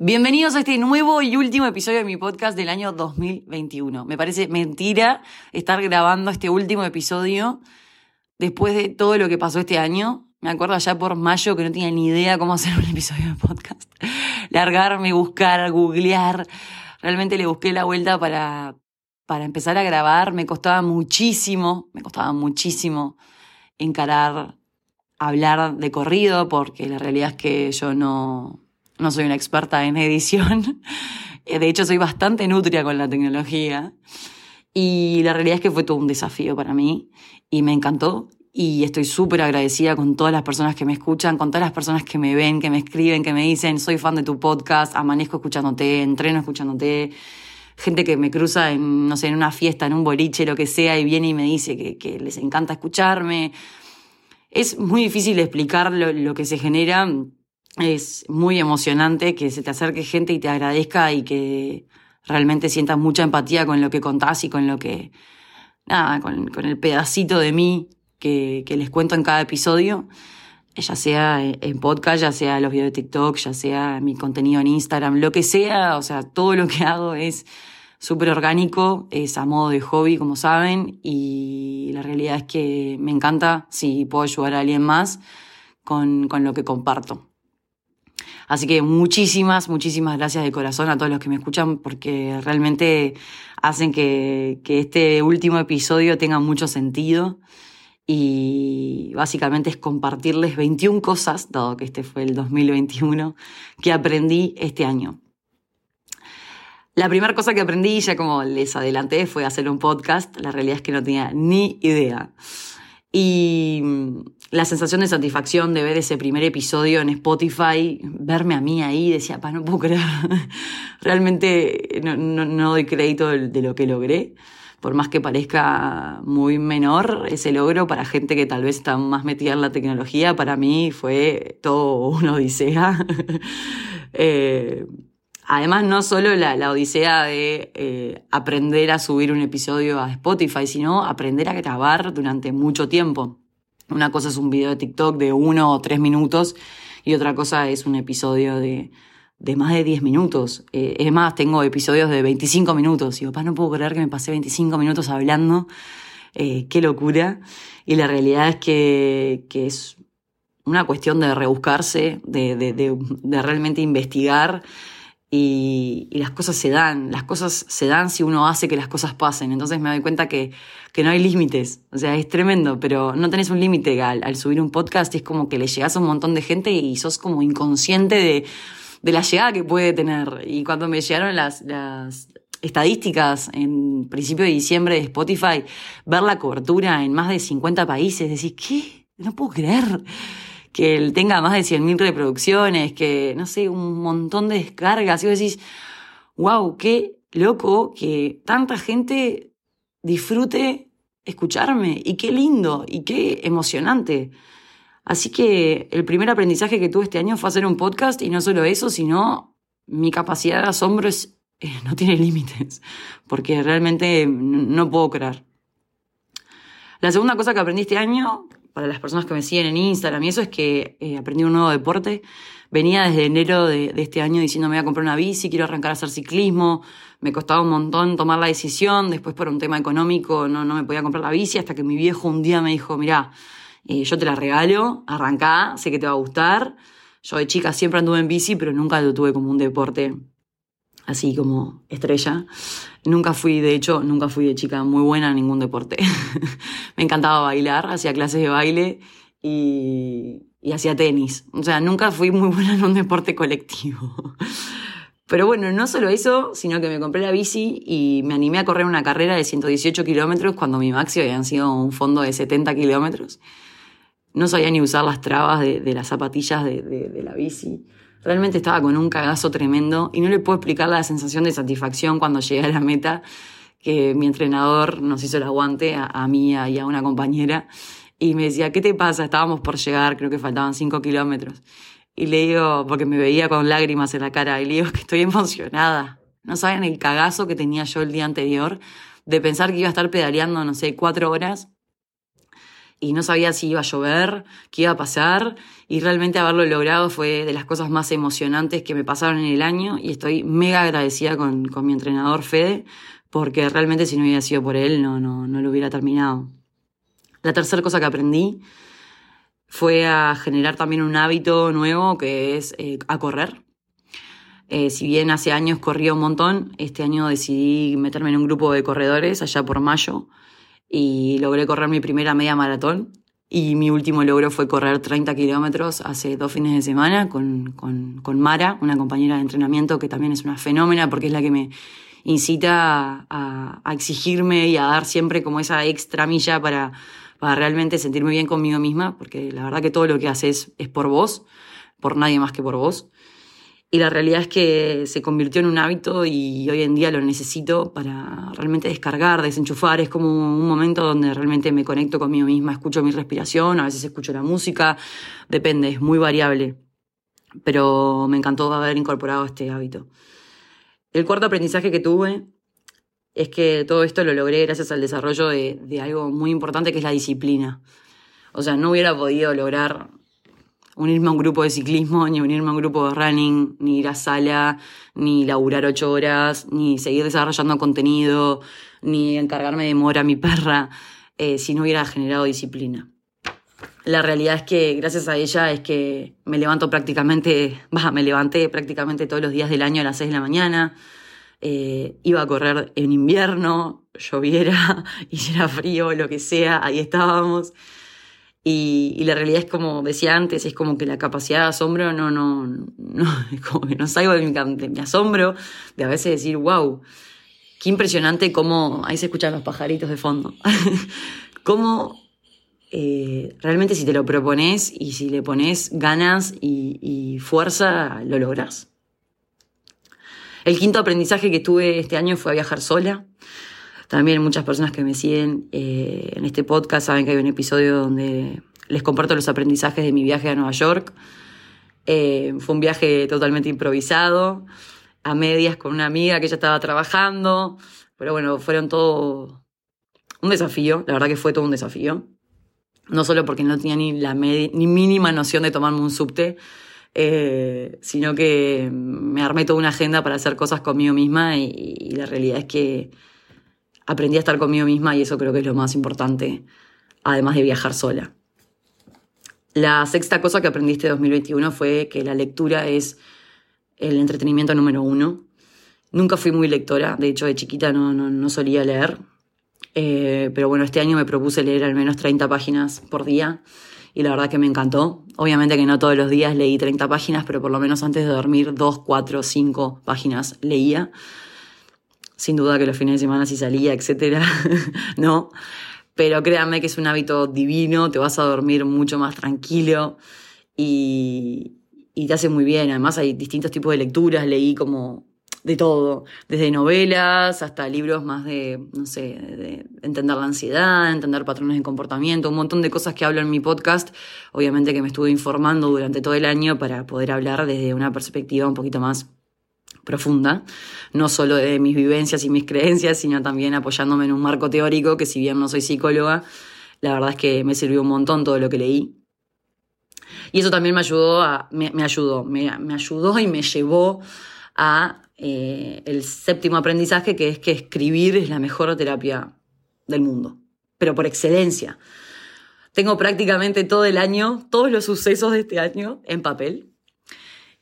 Bienvenidos a este nuevo y último episodio de mi podcast del año 2021. Me parece mentira estar grabando este último episodio después de todo lo que pasó este año. Me acuerdo allá por mayo que no tenía ni idea cómo hacer un episodio de podcast. Largarme, buscar, googlear. Realmente le busqué la vuelta para, para empezar a grabar. Me costaba muchísimo, me costaba muchísimo encarar, hablar de corrido, porque la realidad es que yo no, no soy una experta en edición. De hecho, soy bastante nutria con la tecnología. Y la realidad es que fue todo un desafío para mí y me encantó. Y estoy súper agradecida con todas las personas que me escuchan, con todas las personas que me ven, que me escriben, que me dicen, soy fan de tu podcast, amanezco escuchándote, entreno escuchándote. Gente que me cruza en, no sé, en una fiesta, en un boliche, lo que sea, y viene y me dice que, que les encanta escucharme. Es muy difícil explicar lo, lo que se genera. Es muy emocionante que se te acerque gente y te agradezca y que realmente sientas mucha empatía con lo que contás y con lo que, nada, con, con el pedacito de mí que, que, les cuento en cada episodio, ya sea en podcast, ya sea los videos de TikTok, ya sea mi contenido en Instagram, lo que sea, o sea, todo lo que hago es súper orgánico, es a modo de hobby, como saben, y la realidad es que me encanta si puedo ayudar a alguien más con, con lo que comparto. Así que muchísimas, muchísimas gracias de corazón a todos los que me escuchan porque realmente hacen que, este último episodio tenga mucho sentido y básicamente es compartirles 21 cosas, dado que este fue el 2021, que aprendí este año. La primera cosa que aprendí, ya como les adelanté, fue hacer un podcast. La realidad es que no tenía ni idea. Y la sensación de satisfacción de ver ese primer episodio en Spotify, verme a mí ahí, decía, pa, no puedo creer. Realmente no, no, no doy crédito de lo que logré. Por más que parezca muy menor ese logro para gente que tal vez está más metida en la tecnología, para mí fue todo una odisea. eh, Además, no solo la, la odisea de eh, aprender a subir un episodio a Spotify, sino aprender a grabar durante mucho tiempo. Una cosa es un video de TikTok de uno o tres minutos y otra cosa es un episodio de, de más de 10 minutos. Eh, es más, tengo episodios de 25 minutos. Y papá, no puedo creer que me pasé 25 minutos hablando. Eh, qué locura. Y la realidad es que, que es una cuestión de rebuscarse, de, de, de, de realmente investigar y, las cosas se dan, las cosas se dan si uno hace que las cosas pasen. Entonces me doy cuenta que, que no hay límites, o sea, es tremendo, pero no tenés un límite al, subir un podcast, es como que le llegas a un montón de gente y sos como inconsciente de, de la llegada que puede tener. Y cuando me llegaron las, las estadísticas en principio de diciembre de Spotify, ver la cobertura en más de 50 países, decís, ¿qué? No puedo creer que él tenga más de 100.000 reproducciones, que, no sé, un montón de descargas. Y vos decís, wow, qué loco que tanta gente disfrute escucharme. Y qué lindo y qué emocionante. Así que el primer aprendizaje que tuve este año fue hacer un podcast y no solo eso, sino mi capacidad de asombro eh, no tiene límites, porque realmente no puedo creer. La segunda cosa que aprendí este año para las personas que me siguen en Instagram y eso es que eh, aprendí un nuevo deporte. Venía desde enero de, este año diciendo me voy a comprar una bici, quiero arrancar a hacer ciclismo. Me costaba un montón tomar la decisión. Después por un tema económico no, no me podía comprar la bici hasta que mi viejo un día me dijo, mira, eh, yo te la regalo, arrancá, sé que te va a gustar. Yo de chica siempre anduve en bici, pero nunca lo tuve como un deporte así como estrella. Nunca fui, de hecho, nunca fui de chica muy buena en ningún deporte. me encantaba bailar, hacía clases de baile y, y hacía tenis. O sea, nunca fui muy buena en un deporte colectivo. Pero bueno, no solo eso, sino que me compré la bici y me animé a correr una carrera de 118 kilómetros cuando mi máximo habían sido un fondo de 70 kilómetros. No sabía ni usar las trabas de, de las zapatillas de, de, de la bici. Realmente estaba con un cagazo tremendo y no le puedo explicar la sensación de satisfacción cuando llegué a la meta que mi entrenador nos hizo el aguante a, a mí y a una compañera y me decía, ¿qué te pasa? Estábamos por llegar, creo que faltaban cinco kilómetros. Y le digo, porque me veía con lágrimas en la cara, y le digo que estoy emocionada. No saben el cagazo que tenía yo el día anterior de pensar que iba a estar pedaleando, no sé, cuatro horas y no sabía si iba a llover, qué iba a pasar y realmente haberlo logrado fue de las cosas más emocionantes que me pasaron en el año y estoy mega agradecida con, con mi entrenador Fede porque realmente si no hubiera sido por él no, no, no lo hubiera terminado. La tercera cosa que aprendí fue a generar también un hábito nuevo que es eh, a correr. Eh, si bien hace años corría un montón, este año decidí meterme en un grupo de corredores allá por mayo y logré correr mi primera media maratón. Y mi último logro fue correr 30 kilómetros hace dos fines de semana con, con, con, Mara, una compañera de entrenamiento que también es una fenómena porque es la que me incita a, exigirme y a dar siempre como esa extra milla para, para realmente sentirme bien conmigo misma, porque la verdad que todo lo que haces es por vos, por nadie más que por vos. Y la realidad es que se convirtió en un hábito y hoy en día lo necesito para realmente descargar, desenchufar. Es como un momento donde realmente me conecto conmigo misma, escucho mi respiración, a veces escucho la música, depende, es muy variable. Pero me encantó haber incorporado este hábito. El cuarto aprendizaje que tuve es que todo esto lo logré gracias al desarrollo de, algo muy importante que es la disciplina. O sea, no hubiera podido lograr unirme a un grupo de ciclismo, ni unirme a un grupo de running, ni ir a sala, ni laburar ocho horas, ni seguir desarrollando contenido, ni encargarme de mover a mi perra, eh, si no hubiera generado disciplina. La realidad es que gracias a ella es que me levanto prácticamente, va, me levanté prácticamente todos los días del año a las seis de la mañana, eh, iba a correr en invierno, lloviera, hiciera frío, lo que sea, ahí estábamos. Y, la realidad es como decía antes, es como que la capacidad de asombro no, no, no, como que no salgo de mi, de mi asombro, de a veces decir, wow, qué impresionante cómo, ahí se escuchan los pajaritos de fondo, cómo eh, realmente si te lo propones y si le pones ganas y, y fuerza, lo logras. El quinto aprendizaje que tuve este año fue a viajar sola. También muchas personas que me siguen eh, en este podcast saben que hay un episodio donde les comparto los aprendizajes de mi viaje a Nueva York. Eh, fue un viaje totalmente improvisado, a medias con una amiga que ya estaba trabajando, pero bueno, fueron todo un desafío, la verdad que fue todo un desafío. No solo porque no tenía ni la ni mínima noción de tomarme un subte, eh, sino que me armé toda una agenda para hacer cosas conmigo misma y, y la realidad es que aprendí a estar conmigo misma y eso creo que es lo más importante, además de viajar sola. La sexta cosa que aprendí este 2021 fue que la lectura es el entretenimiento número uno. Nunca fui muy lectora, de hecho de chiquita no, no, no solía leer, eh, pero bueno, este año me propuse leer al menos 30 páginas por día y la verdad que me encantó. Obviamente que no todos los días leí 30 páginas, pero por lo menos antes de dormir 2, 4, 5 páginas leía sin duda que los fines de semana sí salía, etcétera, no. Pero créanme que es un hábito divino, te vas a dormir mucho más tranquilo y, y te hace muy bien. Además hay distintos tipos de lecturas, leí como de todo, desde novelas hasta libros más de, no sé, de entender la ansiedad, entender patrones de comportamiento, un montón de cosas que hablo en mi podcast. Obviamente que me estuve informando durante todo el año para poder hablar desde una perspectiva un poquito más profunda, no solo de mis vivencias y mis creencias, sino también apoyándome en un marco teórico que si bien no soy psicóloga, la verdad es que me sirvió un montón todo lo que leí. Y eso también me ayudó, a, me, ayudó, me, ayudó y me llevó a eh, el séptimo aprendizaje, que es que escribir es la mejor terapia del mundo, pero por excelencia. Tengo prácticamente todo el año, todos los sucesos de este año en papel,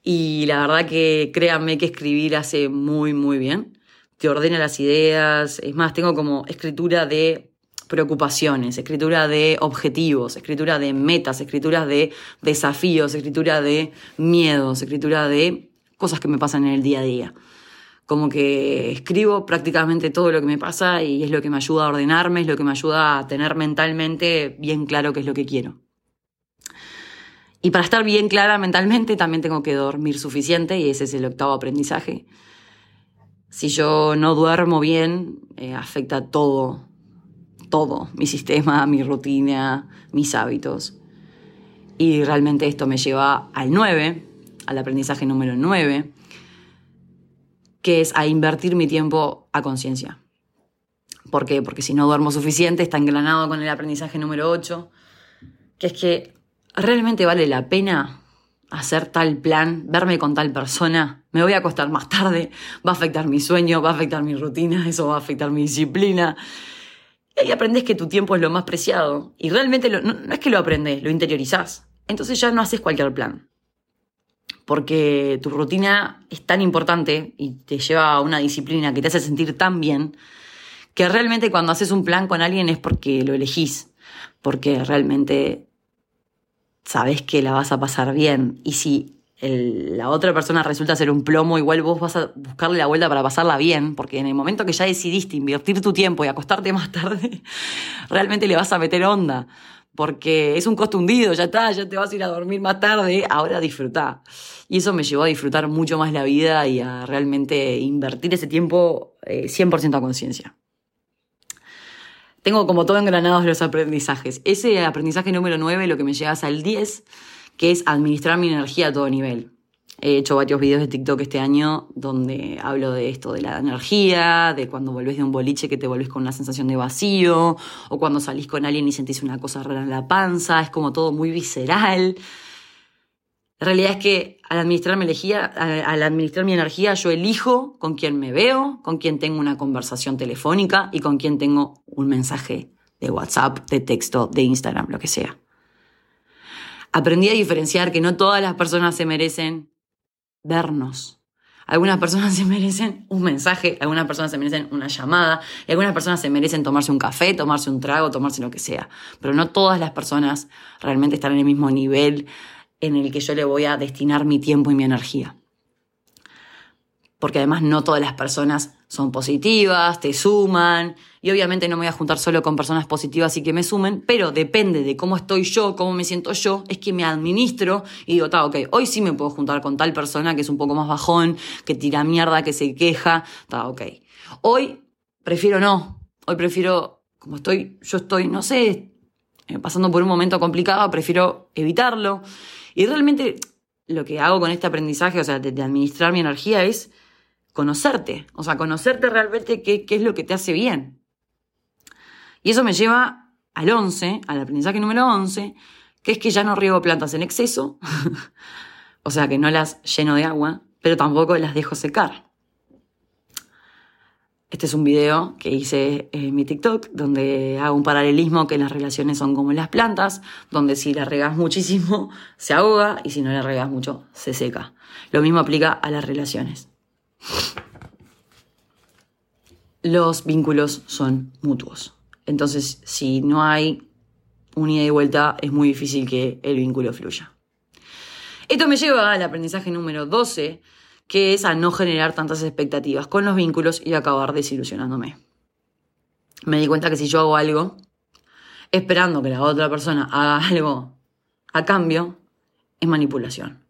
y la verdad que créanme que escribir hace muy, muy bien. Te ordena las ideas. Es más, tengo como escritura de preocupaciones, escritura de objetivos, escritura de metas, escritura de desafíos, escritura de miedos, escritura de cosas que me pasan en el día a día. Como que escribo prácticamente todo lo que me pasa y es lo que me ayuda a ordenarme, es lo que me ayuda a tener mentalmente bien claro qué es lo que quiero. Y para estar bien clara mentalmente también tengo que dormir suficiente y ese es el octavo aprendizaje. Si yo no duermo bien, eh, afecta todo, todo, mi sistema, mi rutina, mis hábitos. Y realmente esto me lleva al 9, al aprendizaje número 9, que es a invertir mi tiempo a conciencia. ¿Por qué? Porque si no duermo suficiente, está engranado con el aprendizaje número 8 que es que realmente vale la pena hacer tal plan, verme con tal persona, me voy a acostar más tarde, va a afectar mi sueño, va a afectar mi rutina, eso va a afectar mi disciplina. Y ahí aprendes que tu tiempo es lo más preciado. Y realmente no, no, es que lo aprendes, lo interiorizás. Entonces ya no haces cualquier plan. Porque tu rutina es tan importante y te lleva a una disciplina que te hace sentir tan bien, que realmente cuando haces un plan con alguien es porque lo elegís, porque realmente sabes que la vas a pasar bien. Y si la otra persona resulta ser un plomo, igual vos vas a buscarle la vuelta para pasarla bien, porque en el momento que ya decidiste invertir tu tiempo y acostarte más tarde, realmente le vas a meter onda. Porque es un costo hundido, ya está, ya te vas a ir a dormir más tarde, ahora disfrutá. Y eso me llevó a disfrutar mucho más la vida y a realmente invertir ese tiempo 100% eh, a conciencia tengo como todo engranados los aprendizajes. Ese aprendizaje número 9 lo que me llevas al 10, que es administrar mi energía a todo nivel. He hecho varios videos de TikTok este año donde hablo de esto, de la energía, de cuando volvés de un boliche que te volvés con una sensación de vacío, o cuando salís con alguien y sentís una cosa rara en la panza, es como todo muy visceral. La realidad es que al administrar mi energía, al administrar mi energía, yo elijo con quién me veo, con quién tengo una conversación telefónica y con quién tengo un mensaje de WhatsApp, de texto, de Instagram, lo que sea. Aprendí a diferenciar que no todas las personas se merecen vernos. Algunas personas se merecen un mensaje, algunas personas se merecen una llamada, y algunas personas se merecen tomarse un café, tomarse un trago, tomarse lo que sea. Pero no todas las personas realmente están en el mismo nivel en el que yo le voy a destinar mi tiempo y mi energía. Porque además no todas las personas son positivas, te suman, y obviamente no me voy a juntar solo con personas positivas y que me sumen, pero depende de cómo estoy yo, cómo me siento yo, es que me administro y digo, está, ok, hoy sí me puedo juntar con tal persona que es un poco más bajón, que tira mierda, que se queja, está, ok. Hoy prefiero no, hoy prefiero, como estoy, yo estoy, no sé, eh, pasando por un momento complicado, prefiero evitarlo. Y realmente lo que hago con este aprendizaje, o sea, de, administrar mi energía, es conocerte. O sea, conocerte realmente qué, qué es lo que te hace bien. Y eso me lleva al 11, al aprendizaje número 11, que es que ya no riego plantas en exceso, o sea, que no las lleno de agua, pero tampoco las dejo secar. Este es un video que hice en mi TikTok donde hago un paralelismo que las relaciones son como las plantas, donde si la regas muchísimo se ahoga y si no la regas mucho se seca. Lo mismo aplica a las relaciones. Los vínculos son mutuos. Entonces, si no hay un ida y vuelta, es muy difícil que el vínculo fluya. Esto me lleva al aprendizaje número 12, que es a no generar tantas expectativas con los vínculos y acabar desilusionándome. Me di cuenta que si yo hago algo esperando que la otra persona haga algo a cambio, es manipulación.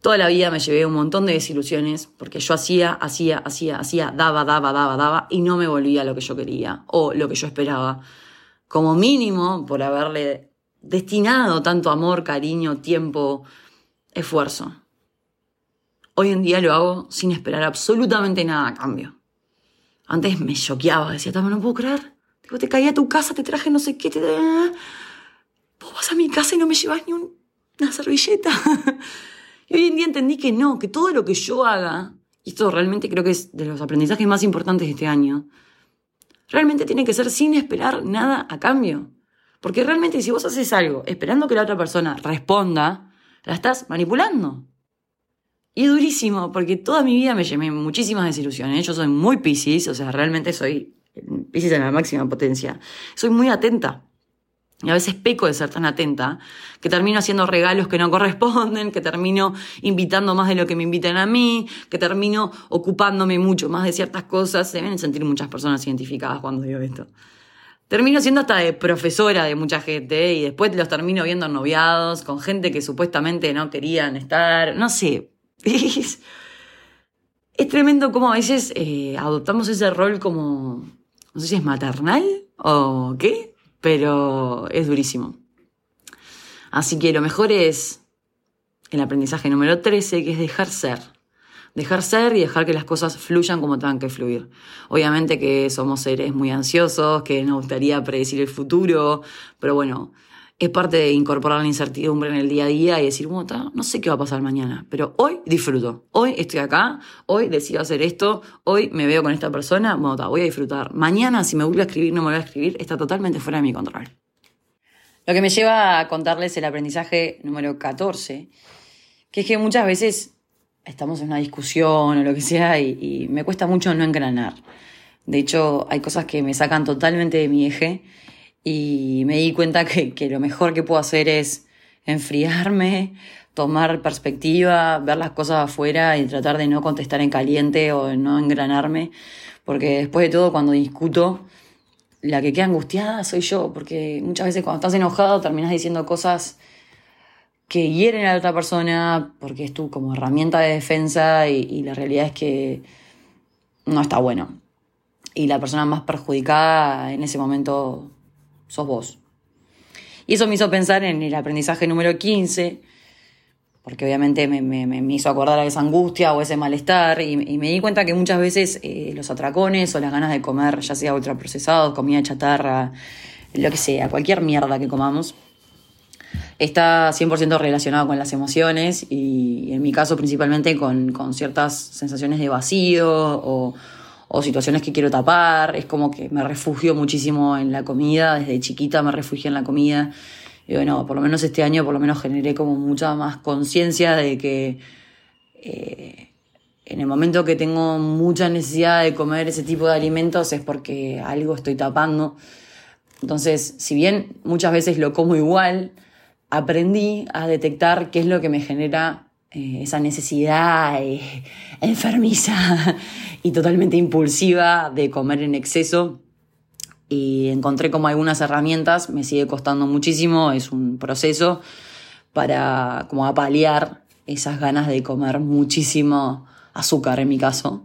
Toda la vida me llevé un montón de desilusiones porque yo hacía, hacía, hacía, hacía, daba, daba, daba, daba y no me volvía lo que yo quería o lo que yo esperaba. Como mínimo por haberle destinado tanto amor, cariño, tiempo, esfuerzo. Hoy en día lo hago sin esperar absolutamente nada a cambio. Antes me choqueaba, decía, no puedo creer. Digo, te caí a tu casa, te traje no sé qué, te... Vos vas a mi casa y no me llevas ni una servilleta. y hoy en día entendí que no, que todo lo que yo haga, y esto realmente creo que es de los aprendizajes más importantes de este año, realmente tiene que ser sin esperar nada a cambio. Porque realmente si vos haces algo esperando que la otra persona responda, la estás manipulando. Y es durísimo, porque toda mi vida me llevé muchísimas desilusiones. Yo soy muy piscis, o sea, realmente soy piscis en la máxima potencia. Soy muy atenta. Y a veces peco de ser tan atenta, que termino haciendo regalos que no corresponden, que termino invitando más de lo que me invitan a mí, que termino ocupándome mucho más de ciertas cosas. Se deben sentir muchas personas identificadas cuando digo esto. Termino siendo hasta de profesora de mucha gente y después los termino viendo noviados con gente que supuestamente no querían estar. No sé, es, tremendo cómo a veces eh, adoptamos ese rol como, no sé si es maternal o qué, pero es durísimo. Así que lo mejor es el aprendizaje número 13, que es dejar ser. dejar ser y dejar que las cosas fluyan como tengan que fluir. Obviamente que somos seres muy ansiosos, que nos gustaría predecir el futuro, pero bueno, es parte de incorporar la incertidumbre en el día a día y decir, bueno, no sé qué va a pasar mañana, pero hoy disfruto, hoy estoy acá, hoy decido hacer esto, hoy me veo con esta persona, bueno, voy a disfrutar. Mañana si me vuelve a escribir, no me voy a escribir, está totalmente fuera de mi control. Lo que me lleva a contarles el aprendizaje número 14, que es que muchas veces estamos en una discusión o lo que sea y, me cuesta mucho no engranar. De hecho, hay cosas que me sacan totalmente de mi eje y me di cuenta que, que lo mejor que puedo hacer es enfriarme, tomar perspectiva, ver las cosas afuera y tratar de no contestar en caliente o no engranarme, porque después de todo cuando discuto la que queda angustiada soy yo, porque muchas veces cuando estás enojado terminas diciendo cosas que hieren a la otra persona porque es tu como herramienta de defensa y, la realidad es que no está bueno. Y la persona más perjudicada en ese momento sos vos. Y eso me hizo pensar en el aprendizaje número 15, porque obviamente me, me, hizo acordar a esa angustia o ese malestar y, me di cuenta que muchas veces eh, los atracones o las ganas de comer, ya sea ultraprocesados, comida chatarra, lo que sea, cualquier mierda que comamos, está 100% relacionado con las emociones y en mi caso principalmente con, con ciertas sensaciones de vacío o, o situaciones que quiero tapar, es como que me refugio muchísimo en la comida, desde chiquita me refugio en la comida. Y bueno, por lo menos este año por lo menos generé como mucha más conciencia de que eh, en el momento que tengo mucha necesidad de comer ese tipo de alimentos es porque algo estoy tapando. Entonces, si bien muchas veces lo como igual, aprendí a detectar qué es lo que me genera eh, esa necesidad eh, enfermiza y totalmente impulsiva de comer en exceso y encontré como algunas herramientas, me sigue costando muchísimo, es un proceso para como apalear esas ganas de comer muchísimo azúcar en mi caso.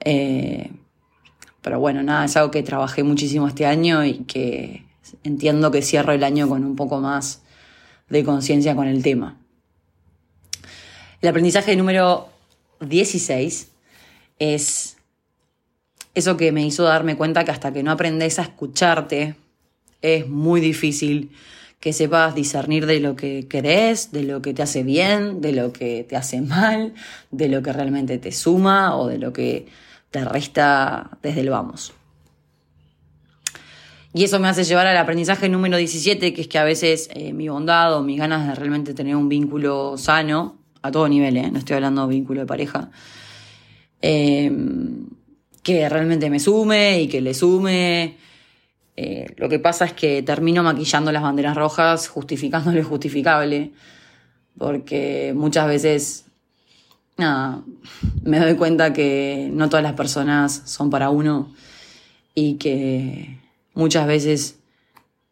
Eh, pero bueno, nada, es algo que trabajé muchísimo este año y que entiendo que cierro el año con un poco más de conciencia con el tema. El aprendizaje número 16 es eso que me hizo darme cuenta que hasta que no aprendes a escucharte, es muy difícil que sepas discernir de lo que querés, de lo que te hace bien, de lo que te hace mal, de lo que realmente te suma o de lo que te resta desde el vamos. Y eso me hace llevar al aprendizaje número 17, que es que a veces eh, mi bondad o mis ganas de realmente tener un vínculo sano, a todo nivel, ¿eh? no estoy hablando de vínculo de pareja, eh, que realmente me sume y que le sume. Eh, lo que pasa es que termino maquillando las banderas rojas, justificando lo justificable, porque muchas veces me doy cuenta que no todas las personas son para uno y que muchas veces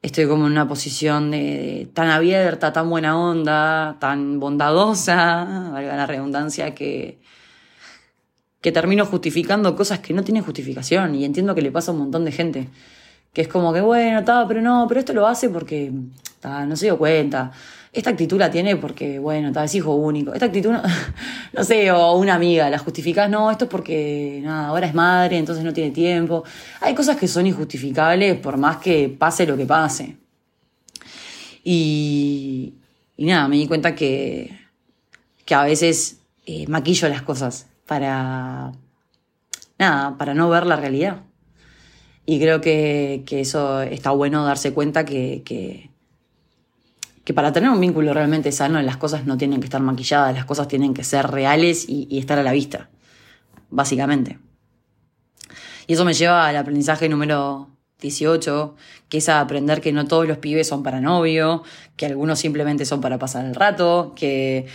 estoy como en una posición de, tan abierta, tan buena onda, tan bondadosa, valga la redundancia, que que termino justificando cosas que no tienen justificación y entiendo que le pasa a un montón de gente. Que es como que, bueno, está, pero no, pero esto lo hace porque no se dio cuenta. Esta actitud la tiene porque, bueno, está, es hijo único. Esta actitud, no, sé, o una amiga, la justificás, no, esto es porque, nada, ahora es madre, entonces no tiene tiempo. Hay cosas que son injustificables por más que pase lo que pase. Y, y nada, me di cuenta que, que a veces eh, maquillo las cosas para, nada, para no ver la realidad. Y creo que, eso está bueno darse cuenta que, que, para tener un vínculo realmente sano las cosas no tienen que estar maquilladas, las cosas tienen que ser reales y, estar a la vista, básicamente. Y eso me lleva al aprendizaje número 18, que es a aprender que no todos los pibes son para novio, que algunos simplemente son para pasar el rato, que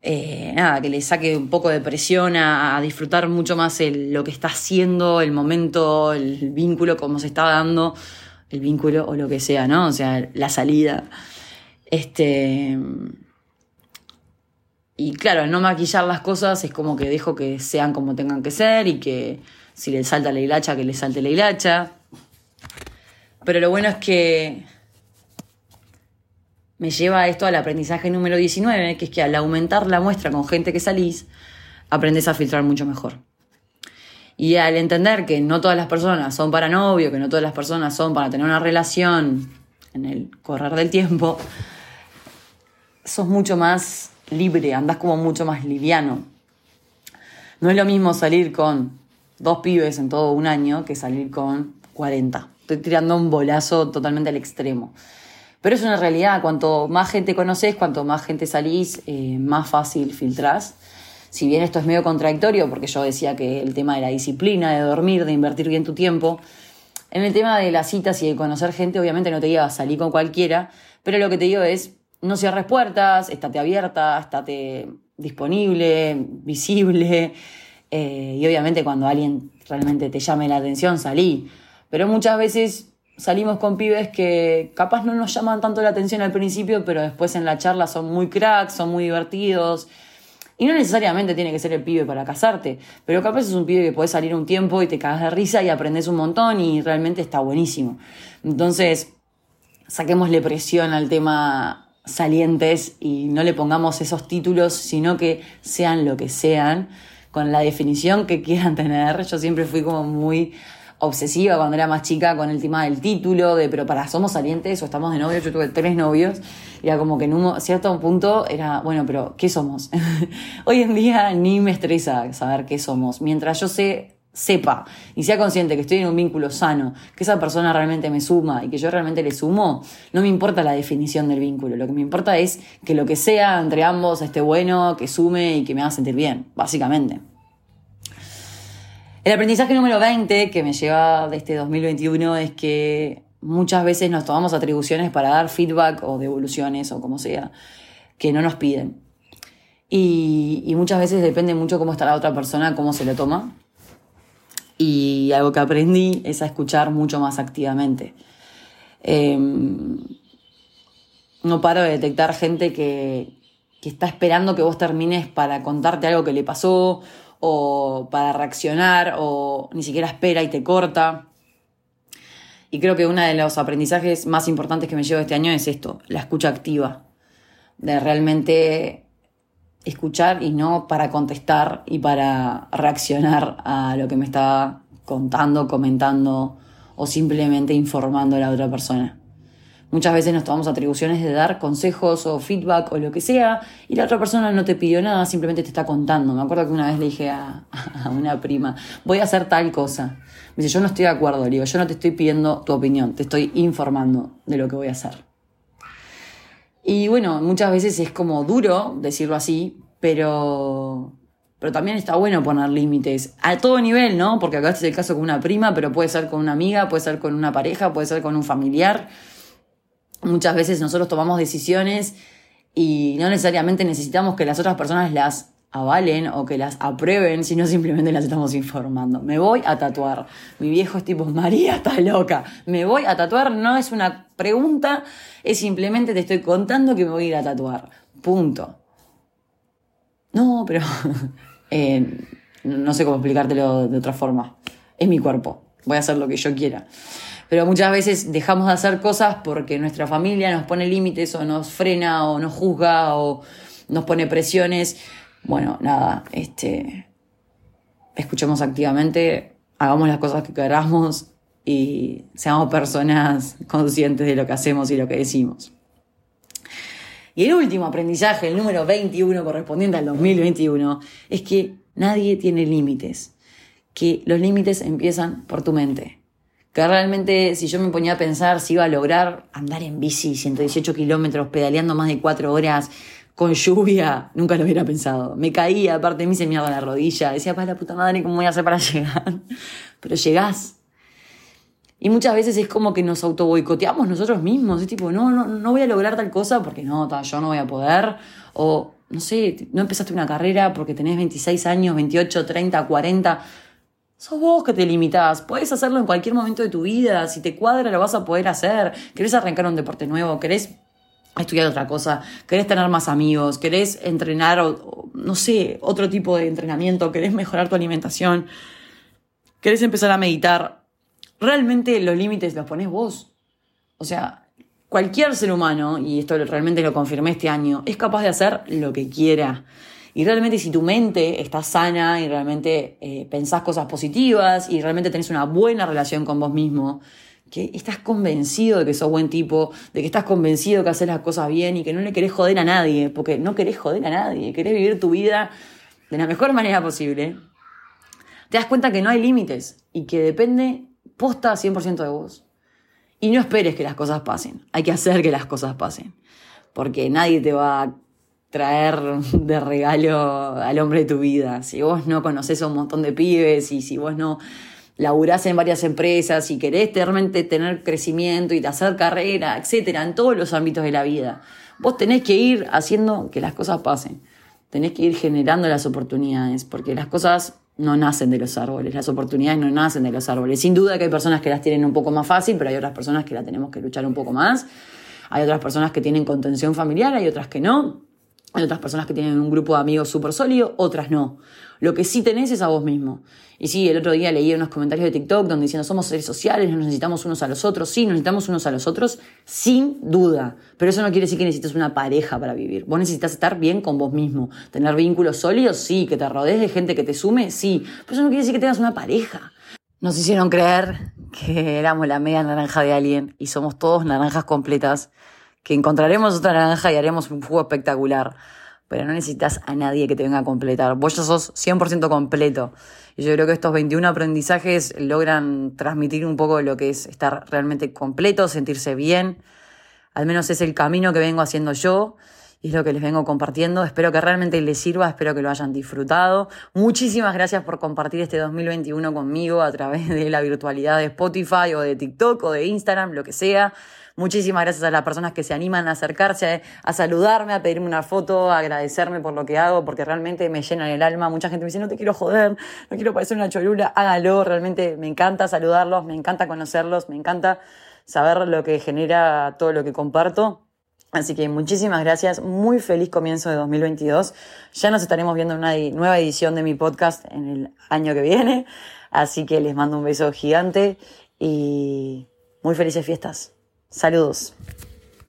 eh, nada, que le saque un poco de presión a, disfrutar mucho más lo que está haciendo, el momento, el vínculo, cómo se está dando, el vínculo o lo que sea, ¿no? O sea, la salida. Este. Y claro, al no maquillar las cosas es como que dejo que sean como tengan que ser y que si le salta la hilacha, que le salte la hilacha. Pero lo bueno es que me lleva esto al aprendizaje número 19, que es que al aumentar la muestra con gente que salís, aprendes a filtrar mucho mejor. Y al entender que no todas las personas son para novio, que no todas las personas son para tener una relación en el correr del tiempo, sos mucho más libre, andás como mucho más liviano. No es lo mismo salir con dos pibes en todo un año que salir con 40. Estoy tirando un bolazo totalmente al extremo. Pero es una realidad, cuanto más gente conoces, cuanto más gente salís, eh, más fácil filtrás. Si bien esto es medio contradictorio, porque yo decía que el tema de la disciplina, de dormir, de invertir bien tu tiempo, en el tema de las citas y de conocer gente, obviamente no te digo salir con cualquiera, pero lo que te digo es no cierres puertas, estate abierta, estate disponible, visible. Eh, y obviamente cuando alguien realmente te llame la atención, salí. Pero muchas veces salimos con pibes que capaz no nos llaman tanto la atención al principio, pero después en la charla son muy cracks, son muy divertidos. Y no necesariamente tiene que ser el pibe para casarte, pero capaz es un pibe que puede salir un tiempo y te cagas de risa y aprendes un montón y realmente está buenísimo. Entonces, saquémosle presión al tema salientes y no le pongamos esos títulos, sino que sean lo que sean, con la definición que quieran tener. Yo siempre fui como muy obsesiva cuando era más chica con el tema del título, de pero para, somos salientes o estamos de novios, yo tuve tres novios, era como que en un cierto punto era, bueno, pero ¿qué somos? Hoy en día ni me estresa saber qué somos, mientras yo sé sepa y sea consciente que estoy en un vínculo sano, que esa persona realmente me suma y que yo realmente le sumo, no me importa la definición del vínculo. Lo que me importa es que lo que sea entre ambos esté bueno, que sume y que me haga sentir bien, básicamente. El aprendizaje número 20 que me lleva de este 2021 es que muchas veces nos tomamos atribuciones para dar feedback o devoluciones o como sea, que no nos piden. Y, muchas veces depende mucho cómo está la otra persona, cómo se lo toma y algo que aprendí es a escuchar mucho más activamente. Em, no paro de detectar gente que, que está esperando que vos termines para contarte algo que le pasó o para reaccionar o ni siquiera espera y te corta. Y creo que uno de los aprendizajes más importantes que me llevo este año es esto, la escucha activa, de realmente escuchar y no para contestar y para reaccionar a lo que me está contando, comentando o simplemente informando a la otra persona. Muchas veces nos tomamos atribuciones de dar consejos o feedback o lo que sea y la otra persona no te pidió nada, simplemente te está contando. Me acuerdo que una vez le dije a, una prima, voy a hacer tal cosa. Me dice, yo no estoy de acuerdo, le digo, yo no te estoy pidiendo tu opinión, te estoy informando de lo que voy a hacer. Y bueno, muchas veces es como duro decirlo así, pero, pero también está bueno poner límites a todo nivel, ¿no? Porque acá es el caso con una prima, pero puede ser con una amiga, puede ser con una pareja, puede ser con un familiar. Muchas veces nosotros tomamos decisiones y no necesariamente necesitamos que las otras personas las avalen o que las aprueben, sino simplemente las estamos informando. Me voy a tatuar. Mi viejo es tipo, María está loca. Me voy a tatuar no es una pregunta, es simplemente te estoy contando que me voy a ir a tatuar. Punto. No, pero eh, no sé cómo explicártelo de otra forma. Es mi cuerpo. Voy a hacer lo que yo quiera. Pero muchas veces dejamos de hacer cosas porque nuestra familia nos pone límites o nos frena o nos juzga o nos pone presiones bueno, nada, este, escuchemos activamente, hagamos las cosas que queramos y seamos personas conscientes de lo que hacemos y lo que decimos. Y el último aprendizaje, el número 21 correspondiente al 2021, es que nadie tiene límites, que los límites empiezan por tu mente. Que realmente si yo me ponía a pensar si iba a lograr andar en bici 118 kilómetros, pedaleando más de 4 horas, con lluvia, nunca lo hubiera pensado. Me caía, aparte de mí se me la rodilla. Decía, para la puta madre, ¿cómo voy a hacer para llegar? Pero llegás. Y muchas veces es como que nos auto boicoteamos nosotros mismos. Es tipo, no, no, no voy a lograr tal cosa porque no, yo no voy a poder. O, no sé, no empezaste una carrera porque tenés 26 años, 28, 30, 40. Sos vos que te limitás. Puedes hacerlo en cualquier momento de tu vida. Si te cuadra, lo vas a poder hacer. ¿Querés arrancar un deporte nuevo? ¿Querés estudiar otra cosa, querés tener más amigos, querés entrenar, o, no sé, otro tipo de entrenamiento, querés mejorar tu alimentación, querés empezar a meditar, realmente los límites los pones vos. O sea, cualquier ser humano, y esto realmente lo confirmé este año, es capaz de hacer lo que quiera. Y realmente si tu mente está sana y realmente eh, pensás cosas positivas y realmente tenés una buena relación con vos mismo, que estás convencido de que sos buen tipo, de que estás convencido de que haces las cosas bien y que no le querés joder a nadie, porque no querés joder a nadie, querés vivir tu vida de la mejor manera posible, te das cuenta que no hay límites y que depende posta 100% de vos. Y no esperes que las cosas pasen, hay que hacer que las cosas pasen, porque nadie te va a traer de regalo al hombre de tu vida. Si vos no conoces a un montón de pibes y si vos no laburás en varias empresas y querés realmente tener crecimiento y hacer carrera, etcétera, en todos los ámbitos de la vida, vos tenés que ir haciendo que las cosas pasen. Tenés que ir generando las oportunidades, porque las cosas no nacen de los árboles, las oportunidades no nacen de los árboles. Sin duda que hay personas que las tienen un poco más fácil, pero hay otras personas que la tenemos que luchar un poco más. Hay otras personas que tienen contención familiar, hay otras que no. Hay otras personas que tienen un grupo de amigos súper sólido, otras no. Lo que sí tenés es a vos mismo. Y sí, el otro día leí unos comentarios de TikTok donde diciendo somos seres sociales, nos necesitamos unos a los otros. Sí, nos necesitamos unos a los otros, sin duda. Pero eso no quiere decir que necesites una pareja para vivir. Vos necesitas estar bien con vos mismo. Tener vínculos sólidos, sí. Que te rodees de gente que te sume, sí. Pero eso no quiere decir que tengas una pareja. Nos hicieron creer que éramos la media naranja de alguien y somos todos naranjas completas que encontraremos otra naranja y haremos un jugo espectacular. Pero no necesitas a nadie que te venga a completar. Vos ya sos 100% completo. Y yo creo que estos 21 aprendizajes logran transmitir un poco lo que es estar realmente completo, sentirse bien. Al menos es el camino que vengo haciendo yo y es lo que les vengo compartiendo. Espero que realmente les sirva, espero que lo hayan disfrutado. Muchísimas gracias por compartir este 2021 conmigo a través de la virtualidad de Spotify o de TikTok o de Instagram, lo que sea. Muchísimas gracias a las personas que se animan a acercarse, a, saludarme, a pedirme una foto, a agradecerme por lo que hago, porque realmente me llenan el alma. Mucha gente me dice, no te quiero joder, no quiero parecer una cholula, hágalo. Realmente me encanta saludarlos, me encanta conocerlos, me encanta saber lo que genera todo lo que comparto. Así que muchísimas gracias, muy feliz comienzo de 2022. Ya nos estaremos viendo en una nueva edición de mi podcast en el año que viene. Así que les mando un beso gigante y muy felices fiestas. Saludos.